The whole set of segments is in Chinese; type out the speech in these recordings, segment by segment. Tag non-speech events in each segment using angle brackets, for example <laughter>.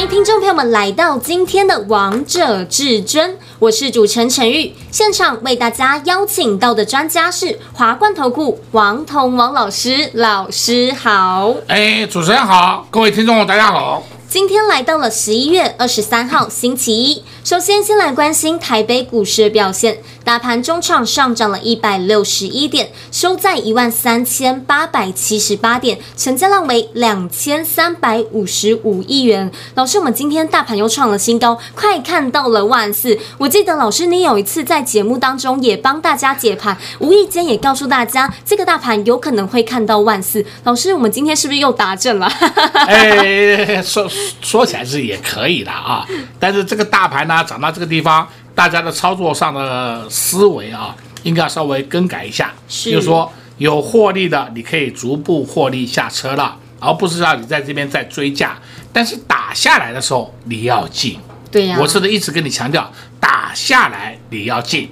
欢迎听众朋友们来到今天的《王者至尊》，我是主持人陈玉。现场为大家邀请到的专家是华冠投顾王彤王老师，老师好。哎，主持人好，各位听众大家好。今天来到了十一月二十三号星期一，首先先来关心台北股市的表现，大盘中场上涨了一百六十一点，收在一万三千八百七十八点，成交量为两千三百五十五亿元。老师，我们今天大盘又创了新高，快看到了万四。我记得老师你有一次在节目当中也帮大家解盘，无意间也告诉大家这个大盘有可能会看到万四。老师，我们今天是不是又达阵了？<laughs> 哎，说。说起来是也可以的啊，但是这个大盘呢涨到这个地方，大家的操作上的思维啊，应该要稍微更改一下。是，就是说有获利的，你可以逐步获利下车了，而不是让你在这边再追价。但是打下来的时候你要进。对呀、啊，我是的一直跟你强调，打下来你要进。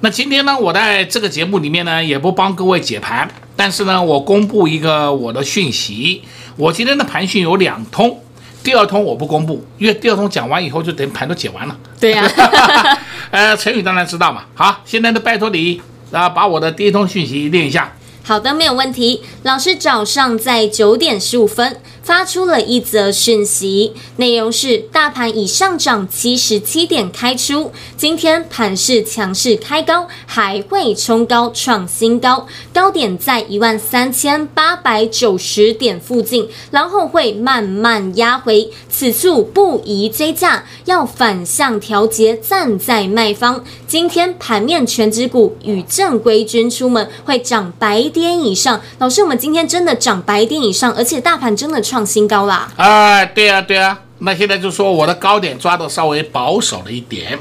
那今天呢，我在这个节目里面呢，也不帮各位解盘，但是呢，我公布一个我的讯息，我今天的盘讯有两通。第二通我不公布，因为第二通讲完以后就等于盘都解完了。对呀、啊，<laughs> 呃，陈宇当然知道嘛。好，现在呢，拜托你啊，把我的第一通讯息念一下。好的，没有问题。老师早上在九点十五分发出了一则讯息，内容是：大盘已上涨七十七点开出，今天盘势强势开高，还会冲高创新高，高点在一万三千八百九十点附近，然后会慢慢压回，此处不宜追价，要反向调节，站在卖方。今天盘面全指股与正规军出门，会涨百点以上。老师，我们今天真的涨百点以上，而且大盘真的创新高啦！哎，对啊，对啊。那现在就说我的高点抓的稍微保守了一点，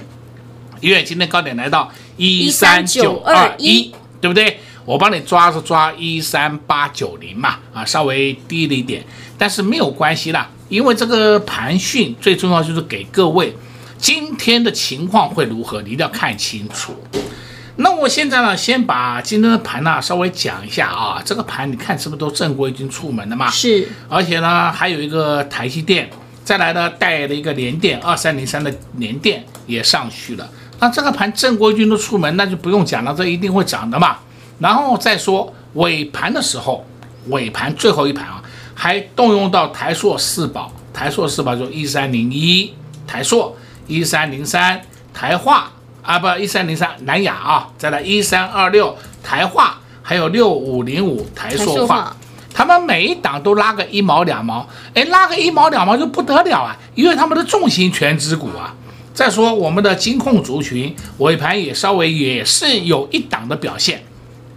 因为今天高点来到一三九二一，对不对？我帮你抓是抓一三八九零嘛，啊，稍微低了一点，但是没有关系啦，因为这个盘讯最重要就是给各位。今天的情况会如何？你一定要看清楚。那我现在呢，先把今天的盘呢稍微讲一下啊。这个盘你看是不是都正规军出门的嘛？是。而且呢，还有一个台积电，再来呢带了一个联电二三零三的联电也上去了。那这个盘正规军都出门，那就不用讲了，这一定会涨的嘛。然后再说尾盘的时候，尾盘最后一盘啊，还动用到台硕四宝，台硕四宝就一三零一台硕。一三零三台化啊，不一三零三南亚啊，再来一三二六台化，还有六五零五台塑化，他们每一档都拉个一毛两毛，哎，拉个一毛两毛就不得了啊，因为他们的重型全值股啊。再说我们的金控族群尾盘也稍微也是有一档的表现，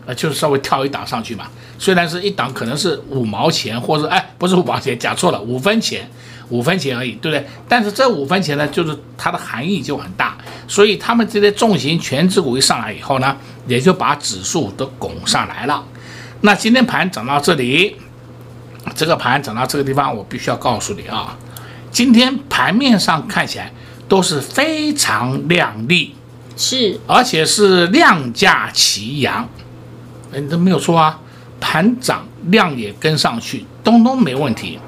呃，就是稍微跳一档上去嘛，虽然是一档可能是五毛钱，或者哎不是五毛钱，讲错了，五分钱。五分钱而已，对不对？但是这五分钱呢，就是它的含义就很大，所以他们这些重型全指股一上来以后呢，也就把指数都拱上来了。那今天盘涨到这里，这个盘涨到这个地方，我必须要告诉你啊，今天盘面上看起来都是非常亮丽，是，而且是量价齐扬，你，都没有错啊，盘涨量也跟上去，东东没问题。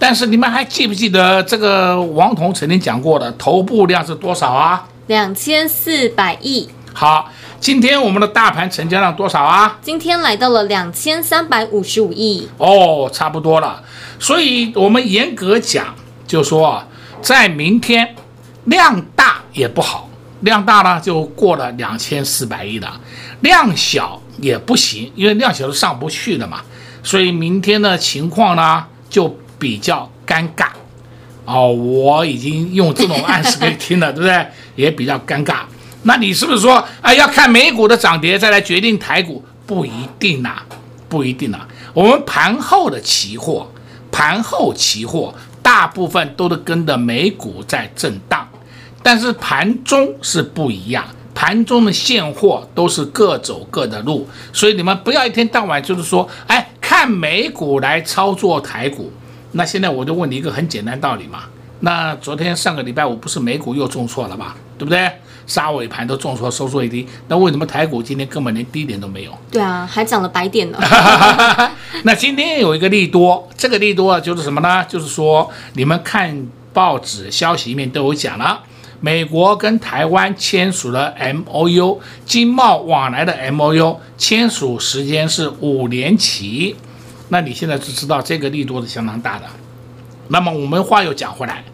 但是你们还记不记得这个王彤曾经讲过的头部量是多少啊？两千四百亿。好，今天我们的大盘成交量多少啊？今天来到了两千三百五十五亿。哦，差不多了。所以我们严格讲，就说在明天量大也不好，量大呢就过了两千四百亿的，量小也不行，因为量小是上不去的嘛。所以明天的情况呢就。比较尴尬，哦，我已经用这种暗示给你听了，对不对？<laughs> 也比较尴尬。那你是不是说，哎，要看美股的涨跌再来决定台股？不一定呐，不一定呐。我们盘后的期货，盘后期货大部分都是跟着美股在震荡，但是盘中是不一样，盘中的现货都是各走各的路，所以你们不要一天到晚就是说，哎，看美股来操作台股。那现在我就问你一个很简单道理嘛。那昨天上个礼拜五不是美股又重挫了吗？对不对？杀尾盘都重挫，收缩一低。那为什么台股今天根本连低点都没有？对啊，还涨了百点呢。<laughs> 那今天有一个利多，这个利多就是什么呢？就是说你们看报纸消息里面都有讲了。美国跟台湾签署了 MOU，经贸往来的 MOU，签署时间是五年期。那你现在就知道这个力度是相当大的。那么我们话又讲回来，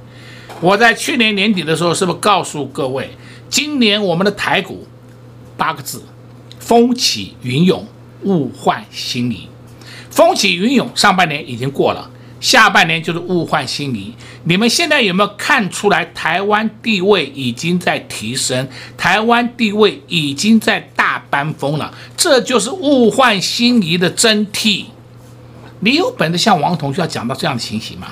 我在去年年底的时候是不是告诉各位，今年我们的台股八个字：风起云涌，物换星移。风起云涌，上半年已经过了。下半年就是物换星移，你们现在有没有看出来？台湾地位已经在提升，台湾地位已经在大搬风了，这就是物换星移的真谛。你有本事像王同学要讲到这样的情形吗？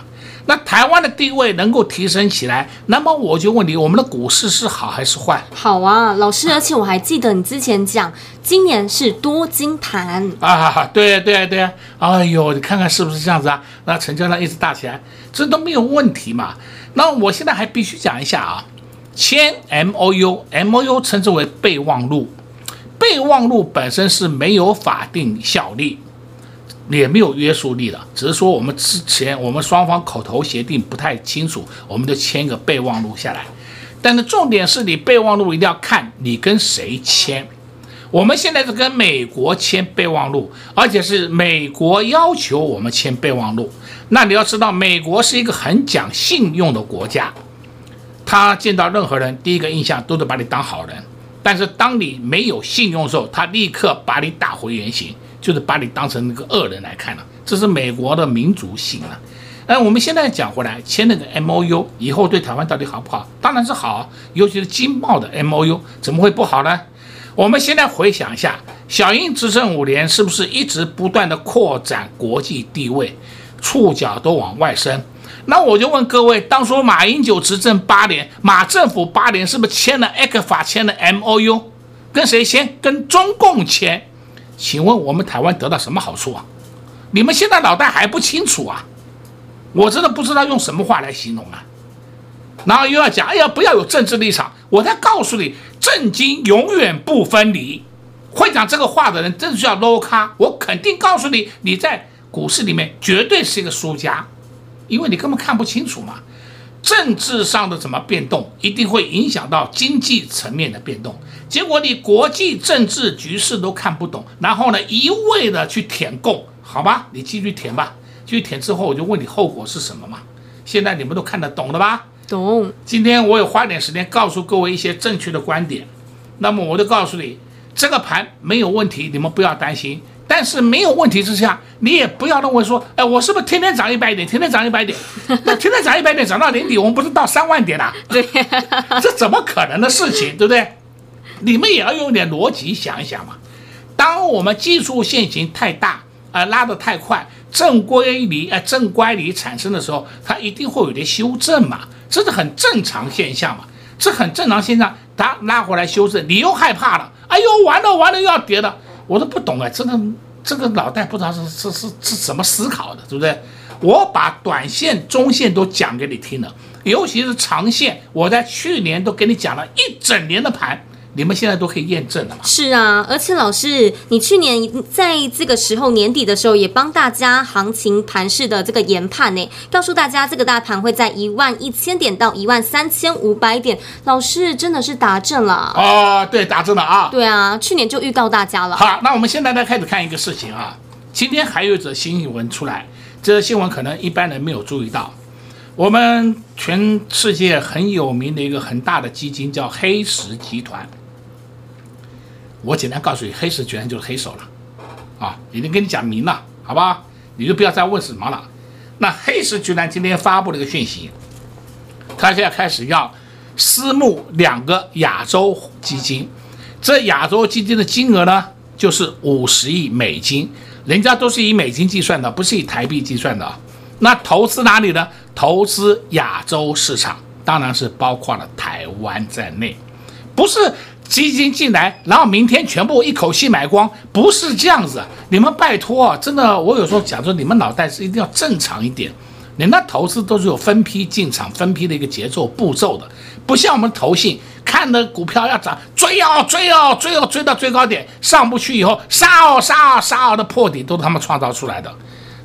那台湾的地位能够提升起来，那么我就问你，我们的股市是好还是坏？好啊，老师，而且我还记得你之前讲，今年是多金盘啊，对对对，哎呦，你看看是不是这样子啊？那成交量一直大起来，这都没有问题嘛。那我现在还必须讲一下啊，签 MOU，MOU 称之为备忘录，备忘录本身是没有法定效力。也没有约束力了，只是说我们之前我们双方口头协定不太清楚，我们就签个备忘录下来。但是重点是你备忘录一定要看你跟谁签。我们现在是跟美国签备忘录，而且是美国要求我们签备忘录。那你要知道，美国是一个很讲信用的国家，他见到任何人第一个印象都得把你当好人，但是当你没有信用的时候，他立刻把你打回原形。就是把你当成那个恶人来看了，这是美国的民族性啊。那我们现在讲回来，签那个 MOU 以后对台湾到底好不好？当然是好，尤其是经贸的 MOU，怎么会不好呢？我们现在回想一下，小英执政五年，是不是一直不断的扩展国际地位，触角都往外伸？那我就问各位，当初马英九执政八年，马政府八年，是不是签了 ECFA，签了 MOU？跟谁签？跟中共签。请问我们台湾得到什么好处啊？你们现在脑袋还不清楚啊？我真的不知道用什么话来形容啊。然后又要讲，哎呀，不要有政治立场。我再告诉你，政经永远不分离。会讲这个话的人，真是叫 low 咖。我肯定告诉你，你在股市里面绝对是一个输家，因为你根本看不清楚嘛。政治上的怎么变动，一定会影响到经济层面的变动。结果你国际政治局势都看不懂，然后呢，一味的去舔供，好吧？你继续舔吧，继续舔之后，我就问你后果是什么嘛？现在你们都看得懂了吧？懂。今天我也花点时间告诉各位一些正确的观点，那么我就告诉你，这个盘没有问题，你们不要担心。但是没有问题之下，你也不要认为说，哎，我是不是天天涨一百点，天天涨一百点？<laughs> 那天天涨一百点，涨到年底，我们不是到三万点了？对，这怎么可能的事情，对不对？你们也要用点逻辑想一想嘛。当我们技术线型太大，啊、呃，拉得太快，正规离，呃，正乖离产生的时候，它一定会有点修正嘛，这是很正常现象嘛，这很正常现象。它拉回来修正，你又害怕了，哎呦，完了完了，又要跌了。我都不懂哎，这个，这个脑袋不知道是是是是怎么思考的，对不对？我把短线、中线都讲给你听了，尤其是长线，我在去年都给你讲了一整年的盘。你们现在都可以验证了嘛？是啊，而且老师，你去年在这个时候年底的时候，也帮大家行情盘势的这个研判呢，告诉大家这个大盘会在一万一千点到一万三千五百点。老师真的是达阵了啊！对，达阵了啊！对啊，去年就预告大家了。好，那我们现在来开始看一个事情啊。今天还有一则新闻出来，这个新闻可能一般人没有注意到。我们全世界很有名的一个很大的基金叫黑石集团。我简单告诉你，黑石集团就是黑手了，啊，已经跟你讲明了，好吧？你就不要再问什么了。那黑石集团今天发布了一个讯息，他现在开始要私募两个亚洲基金，这亚洲基金的金额呢，就是五十亿美金，人家都是以美金计算的，不是以台币计算的。那投资哪里呢？投资亚洲市场，当然是包括了台湾在内，不是。基金进来，然后明天全部一口气买光，不是这样子。你们拜托啊，真的，我有时候讲说，你们脑袋是一定要正常一点。你那投资都是有分批进场、分批的一个节奏步骤的，不像我们投信，看的股票要涨，追哦追哦追哦追到最高点，上不去以后杀哦杀哦杀哦的破底都是他们创造出来的。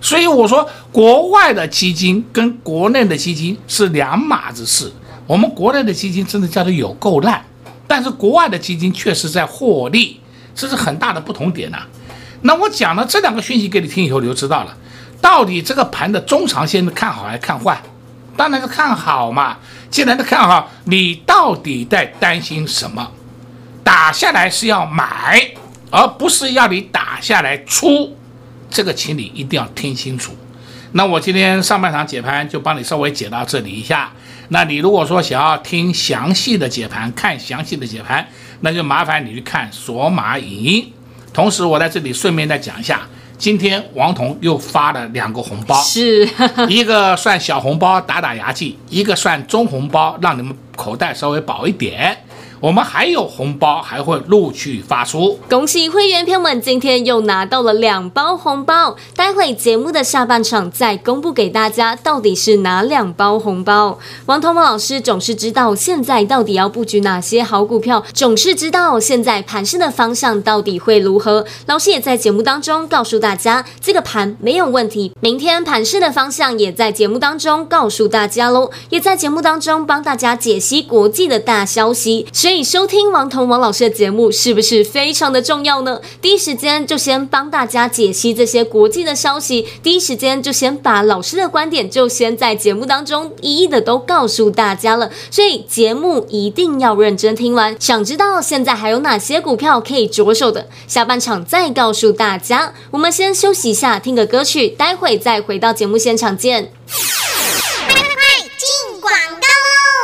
所以我说，国外的基金跟国内的基金是两码子事。我们国内的基金真的叫做有够烂，但是国外的基金确实在获利，这是很大的不同点呐、那我讲了这两个讯息给你听以后，你就知道了。到底这个盘的中长线看好还是看坏？当然是看好嘛。既然是看好，你到底在担心什么？打下来是要买，而不是要你打下来出。这个请你一定要听清楚。那我今天上半场解盘就帮你稍微解到这里一下。那你如果说想要听详细的解盘，看详细的解盘，那就麻烦你去看索马影音。同时，我在这里顺便再讲一下。今天王彤又发了两个红包，是 <laughs> 一个算小红包打打牙祭，一个算中红包，让你们口袋稍微饱一点。我们还有红包，还会陆续发出。恭喜会员朋友们，今天又拿到了两包红包。待会节目的下半场再公布给大家，到底是哪两包红包。王彤老师总是知道现在到底要布局哪些好股票，总是知道现在盘势的方向到底会如何。老师也在节目当中告诉大家，这个盘没有问题。明天盘势的方向也在节目当中告诉大家喽，也在节目当中帮大家解析国际的大消息。所以收听王彤王老师的节目是不是非常的重要呢？第一时间就先帮大家解析这些国际的消息，第一时间就先把老师的观点就先在节目当中一一的都告诉大家了。所以节目一定要认真听完。想知道现在还有哪些股票可以着手的？下半场再告诉大家。我们先休息一下，听个歌曲，待会再回到节目现场见。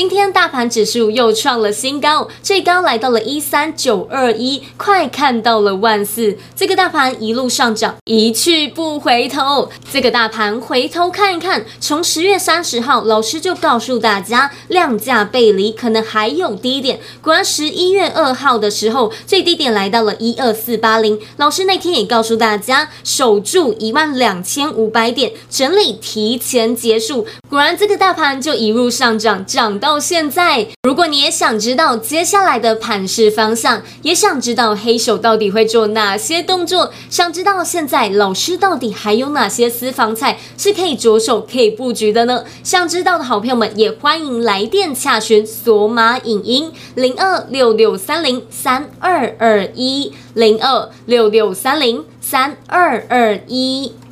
今天大盘指数又创了新高，最高来到了一三九二一，快看到了万四。这个大盘一路上涨，一去不回头。这个大盘回头看一看，从十月三十号，老师就告诉大家，量价背离可能还有低点。果然，十一月二号的时候，最低点来到了一二四八零。老师那天也告诉大家，守住一万两千五百点，整理提前结束。果然，这个大盘就一路上涨，涨。到到现在，如果你也想知道接下来的盘势方向，也想知道黑手到底会做哪些动作，想知道现在老师到底还有哪些私房菜是可以着手、可以布局的呢？想知道的好朋友们也欢迎来电洽询索马影音零二六六三零三二二一零二六六三零三二二一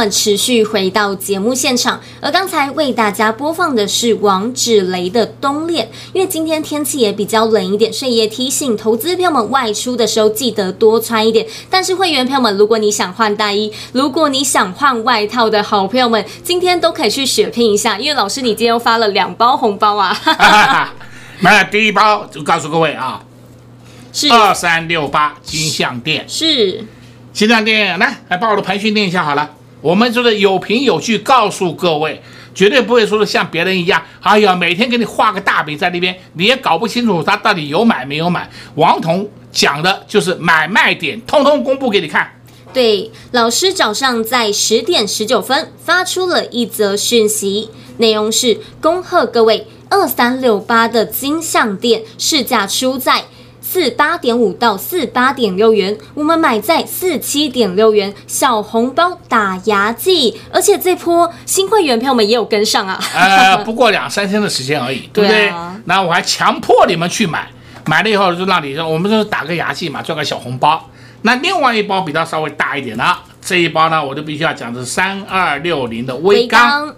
们，持续回到节目现场，而刚才为大家播放的是王芷蕾的冬恋。因为今天天气也比较冷一点，所以也提醒投资朋友们外出的时候记得多穿一点。但是会员朋友们，如果你想换大衣，如果你想换外套的好朋友们，今天都可以去血拼一下，因为老师你今天又发了两包红包啊！那第一包就告诉各位啊，是二三六八金项店是。金像电，来来把我的盘训练一下好了。我们就是有凭有据告诉各位，绝对不会说是像别人一样，哎呀，每天给你画个大饼在那边，你也搞不清楚他到底有买没有买。王彤讲的就是买卖点，通通公布给你看。对，老师早上在十点十九分发出了一则讯息，内容是恭贺各位二三六八的金项店市价出在。四八点五到四八点六元，我们买在四七点六元，小红包打牙祭，而且这波新会员朋友们也有跟上啊。呃，<laughs> 不过两三天的时间而已，对不对？那、啊、我还强迫你们去买，买了以后就让你说，我们就是打个牙祭嘛，赚个小红包。那另外一包比它稍微大一点的，这一包呢，我就必须要讲的是三二六零的威刚。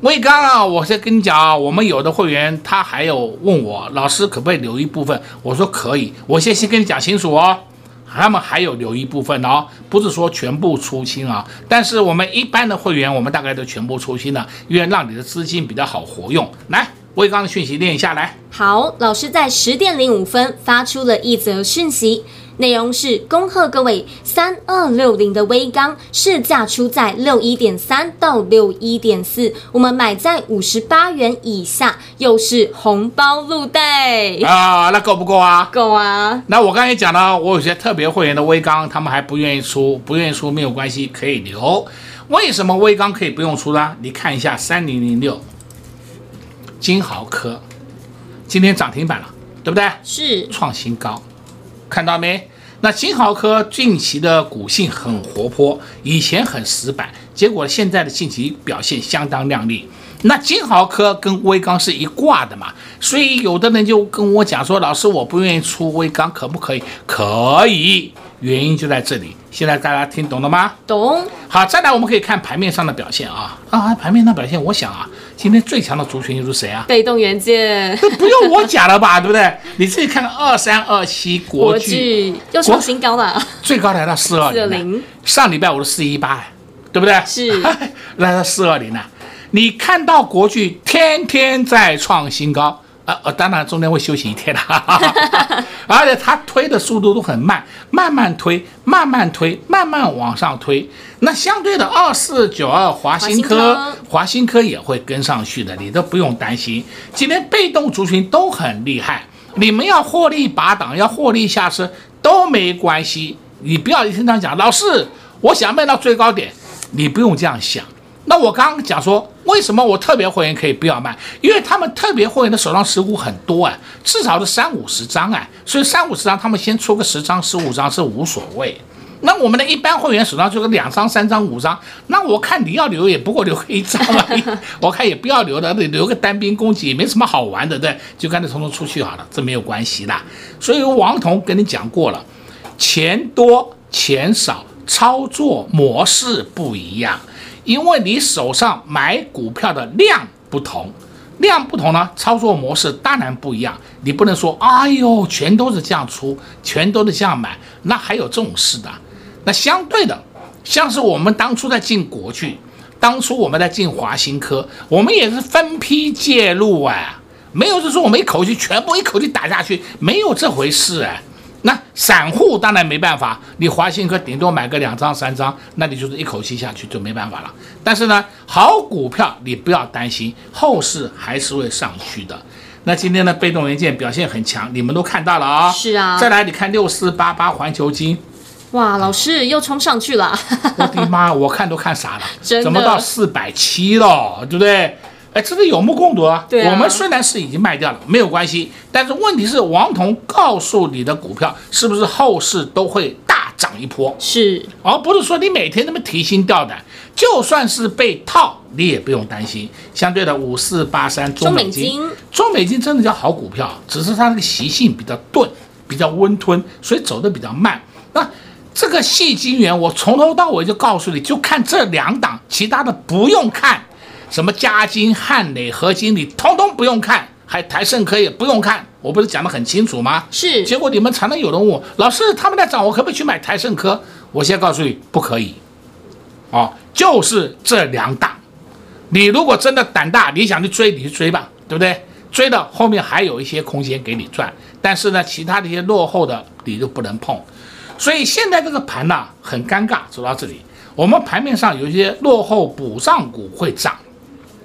威刚啊，我先跟你讲啊，我们有的会员他还有问我，老师可不可以留一部分？我说可以，我先先跟你讲清楚哦，他们还有留一部分哦，不是说全部出清啊。但是我们一般的会员，我们大概都全部出清了，因为让你的资金比较好活用。来，威刚的讯息念一下来。好，老师在十点零五分发出了一则讯息。内容是恭贺各位三二六零的威刚市价出在六一点三到六一点四，我们买在五十八元以下，又是红包入袋啊，那够不够啊？够啊！那我刚才讲了，我有些特别会员的威刚，他们还不愿意出，不愿意出没有关系，可以留。为什么威刚可以不用出呢？你看一下三零零六金豪科，今天涨停板了，对不对？是创新高。看到没？那金豪科近期的股性很活泼，以前很死板，结果现在的近期表现相当靓丽。那金豪科跟威刚是一挂的嘛，所以有的人就跟我讲说，老师我不愿意出威刚，可不可以？可以。原因就在这里，现在大家听懂了吗？懂。好，再来我们可以看盘面上的表现啊啊，盘面上表现，我想啊，今天最强的族群又是谁啊？被动元件，这不用我讲了吧，<laughs> 对不对？你自己看看二三二七国巨又创新高了，最高来到四二零，上礼拜我是四一八，对不对？是，<laughs> 来到四二零了。你看到国巨天天在创新高。呃呃，当然中间会休息一天哈哈哈，<laughs> 而且它推的速度都很慢，慢慢推，慢慢推，慢慢往上推。那相对的，二四九二华新科，华新科也会跟上去的，你都不用担心。今天被动族群都很厉害，你们要获利拔档，要获利下车都没关系。你不要经常讲，老师，我想卖到最高点，你不用这样想。那我刚刚讲说，为什么我特别会员可以不要卖？因为他们特别会员的手上持股很多啊，至少是三五十张啊，所以三五十张他们先出个十张、十五张是无所谓。那我们的一般会员手上就是两张、三张、五张，那我看你要留也不过留一张而已，我看也不要留的，留个单兵攻击也没什么好玩的，对，就干脆统统出去好了，这没有关系的。所以王彤跟你讲过了，钱多钱少，操作模式不一样。因为你手上买股票的量不同。量不同呢，操作模式当然不一样。你不能说，哎呦，全都是这样出，全都是这样买，那还有这种事的？那相对的，像是我们当初在进国巨，当初我们在进华新科，我们也是分批介入啊，没有是说我们一口气全部一口气打下去，没有这回事啊。那散户当然没办法，你华新科顶多买个两张三张，那你就是一口气下去就没办法了。但是呢，好股票你不要担心，后市还是会上去的。那今天的被动元件表现很强，你们都看到了啊、哦。是啊。再来，你看六四八八环球金，哇，老师又冲上去了。我的妈，我看都看傻了，<laughs> 怎么到四百七了，对不对？哎，这个有目共睹啊！对啊，我们虽然是已经卖掉了，没有关系。但是问题是，王彤告诉你的股票是不是后市都会大涨一波？是，而不是说你每天那么提心吊胆。就算是被套，你也不用担心。相对的，五四八三中美金，中美金真的叫好股票，只是它那个习性比较钝，比较温吞，所以走的比较慢。那这个细晶元，我从头到尾就告诉你，就看这两档，其他的不用看。什么嘉金、汉磊、合金，你通通不用看，还台盛科也不用看，我不是讲得很清楚吗？是。结果你们常常有人问我，老师他们在涨，我可不可以去买台盛科？我先告诉你，不可以。哦，就是这两档，你如果真的胆大，你想去追，你去追吧，对不对？追的后面还有一些空间给你赚，但是呢，其他的一些落后的你就不能碰。所以现在这个盘呢，很尴尬，走到这里，我们盘面上有一些落后补涨股会涨。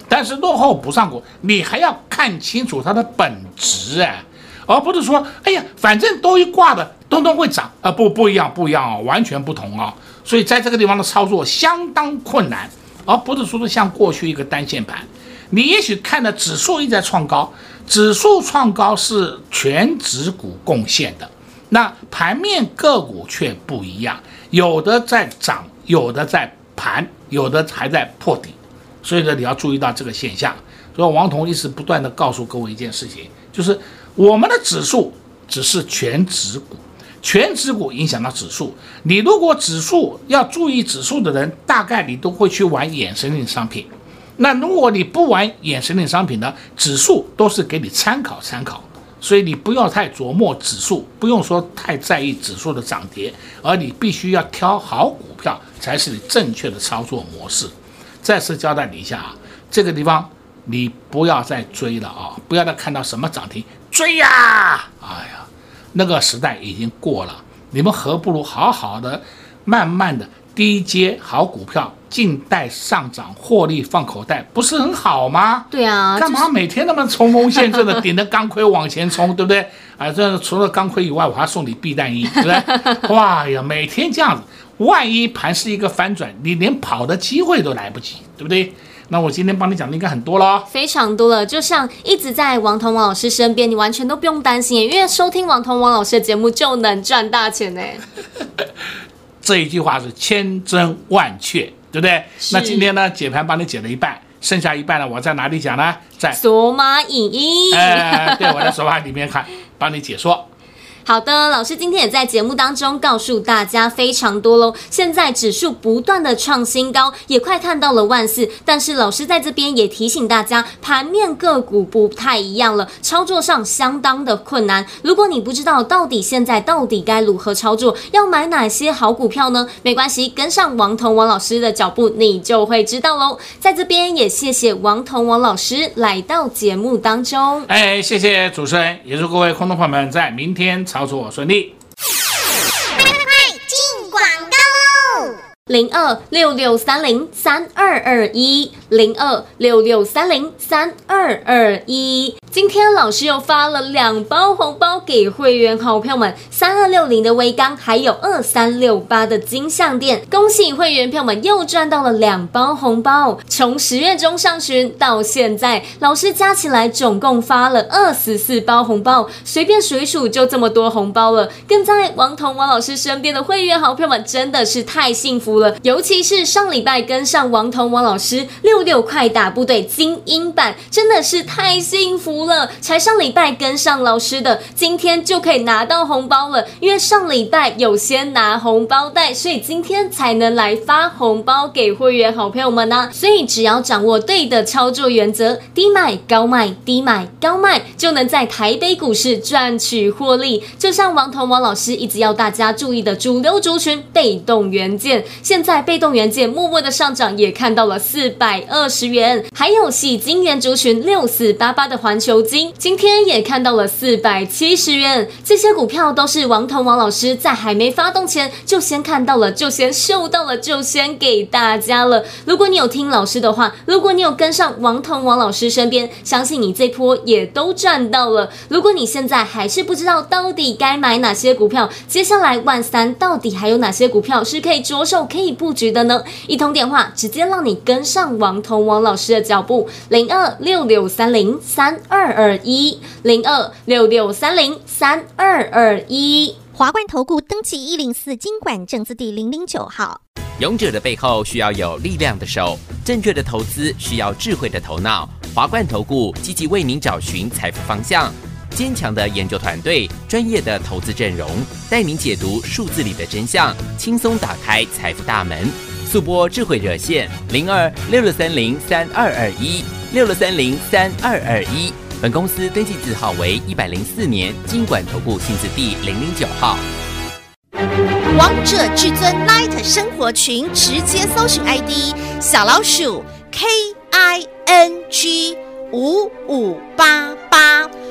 但是落后不上股，你还要看清楚它的本质哎，而不是说，哎呀，反正都一挂的，东东会涨。啊，不不一样，不一样哦，完全不同哦。所以在这个地方的操作相当困难，而不是说是像过去一个单线盘，你也许看的指数一直在创高，指数创高是全指股贡献的，那盘面个股却不一样，有的在涨，有的在盘，有的还在破底。所以呢，你要注意到这个现象。所以王彤一直不断地告诉各位一件事情，就是我们的指数只是全指股，全指股影响到指数。你如果指数要注意指数的人，大概你都会去玩衍生性商品。那如果你不玩衍生性商品呢，指数都是给你参考参考。所以你不要太琢磨指数，不用说太在意指数的涨跌，而你必须要挑好股票，才是你正确的操作模式。再次交代你一下啊，这个地方你不要再追了啊！不要再看到什么涨停追呀！哎呀，那个时代已经过了。你们何不如好好的、慢慢的低接好股票，静待上涨，获利放口袋，不是很好吗？对啊，干嘛每天那么冲锋陷阵的 <laughs> 顶着钢盔往前冲，对不对？啊，这除了钢盔以外，我还送你避弹衣，对不对？<laughs> 哇呀，每天这样子。万一盘是一个翻转，你连跑的机会都来不及，对不对？那我今天帮你讲的应该很多了，非常多了。就像一直在王彤王老师身边，你完全都不用担心，因为收听王彤王老师的节目就能赚大钱呢。<laughs> 这一句话是千真万确，对不对？那今天呢，解盘帮你解了一半，剩下一半呢，我在哪里讲呢？在索马影音。哎，对，我在索马里面看，帮你解说。好的，老师今天也在节目当中告诉大家非常多喽。现在指数不断的创新高，也快看到了万四。但是老师在这边也提醒大家，盘面个股不太一样了，操作上相当的困难。如果你不知道到底现在到底该如何操作，要买哪些好股票呢？没关系，跟上王彤王老师的脚步，你就会知道喽。在这边也谢谢王彤王老师来到节目当中。哎，谢谢主持人，也祝各位观众朋友们在明天操作顺利。零二六六三零三二二一，零二六六三零三二二一。今天老师又发了两包红包给会员好朋友们，三二六零的威刚，还有二三六八的金像电，恭喜会员票们又赚到了两包红包。从十月中上旬到现在，老师加起来总共发了二十四包红包，随便数一数就这么多红包了。跟在王彤王老师身边的会员好朋友们真的是太幸福尤其是上礼拜跟上王彤。王老师六六快打部队精英版，真的是太幸福了！才上礼拜跟上老师的，今天就可以拿到红包了。因为上礼拜有先拿红包袋，所以今天才能来发红包给会员好朋友们呢、啊。所以只要掌握对的操作原则，低买高卖，低买高卖，就能在台北股市赚取获利。就像王彤王老师一直要大家注意的主流族群被动元件，现在被动元件默默的上涨，也看到了四百二十元。还有矽晶圆族群六四八八的环球金，今天也看到了四百七十元。这些股票都是王彤王老师在还没发动前就先看到了，就先嗅到了，就先给大家了。如果你有听老师的话，如果你有跟上王彤王老师身边，相信你这波也都赚到了。如果你现在还是不知道到底该买哪些股票，接下来万三到底还有哪些股票是可以着手可以布局的呢？一通电话直接让你跟上王彤王老师的脚步，零二六六三零三二二一，零二六六三零三二二一。华冠投顾登记一零四经管证字第零零九号。勇者的背后需要有力量的手，正确的投资需要智慧的头脑。华冠投顾积极为您找寻财富方向。坚强的研究团队，专业的投资阵容，带您解读数字里的真相，轻松打开财富大门。速拨智慧热线零二六六三零三二二一六六三零三二二一。本公司登记字号为一百零四年金管投顾新字第零零九号。王者至尊 Light 生活群，直接搜寻 ID 小老鼠 K I N G 五五八八。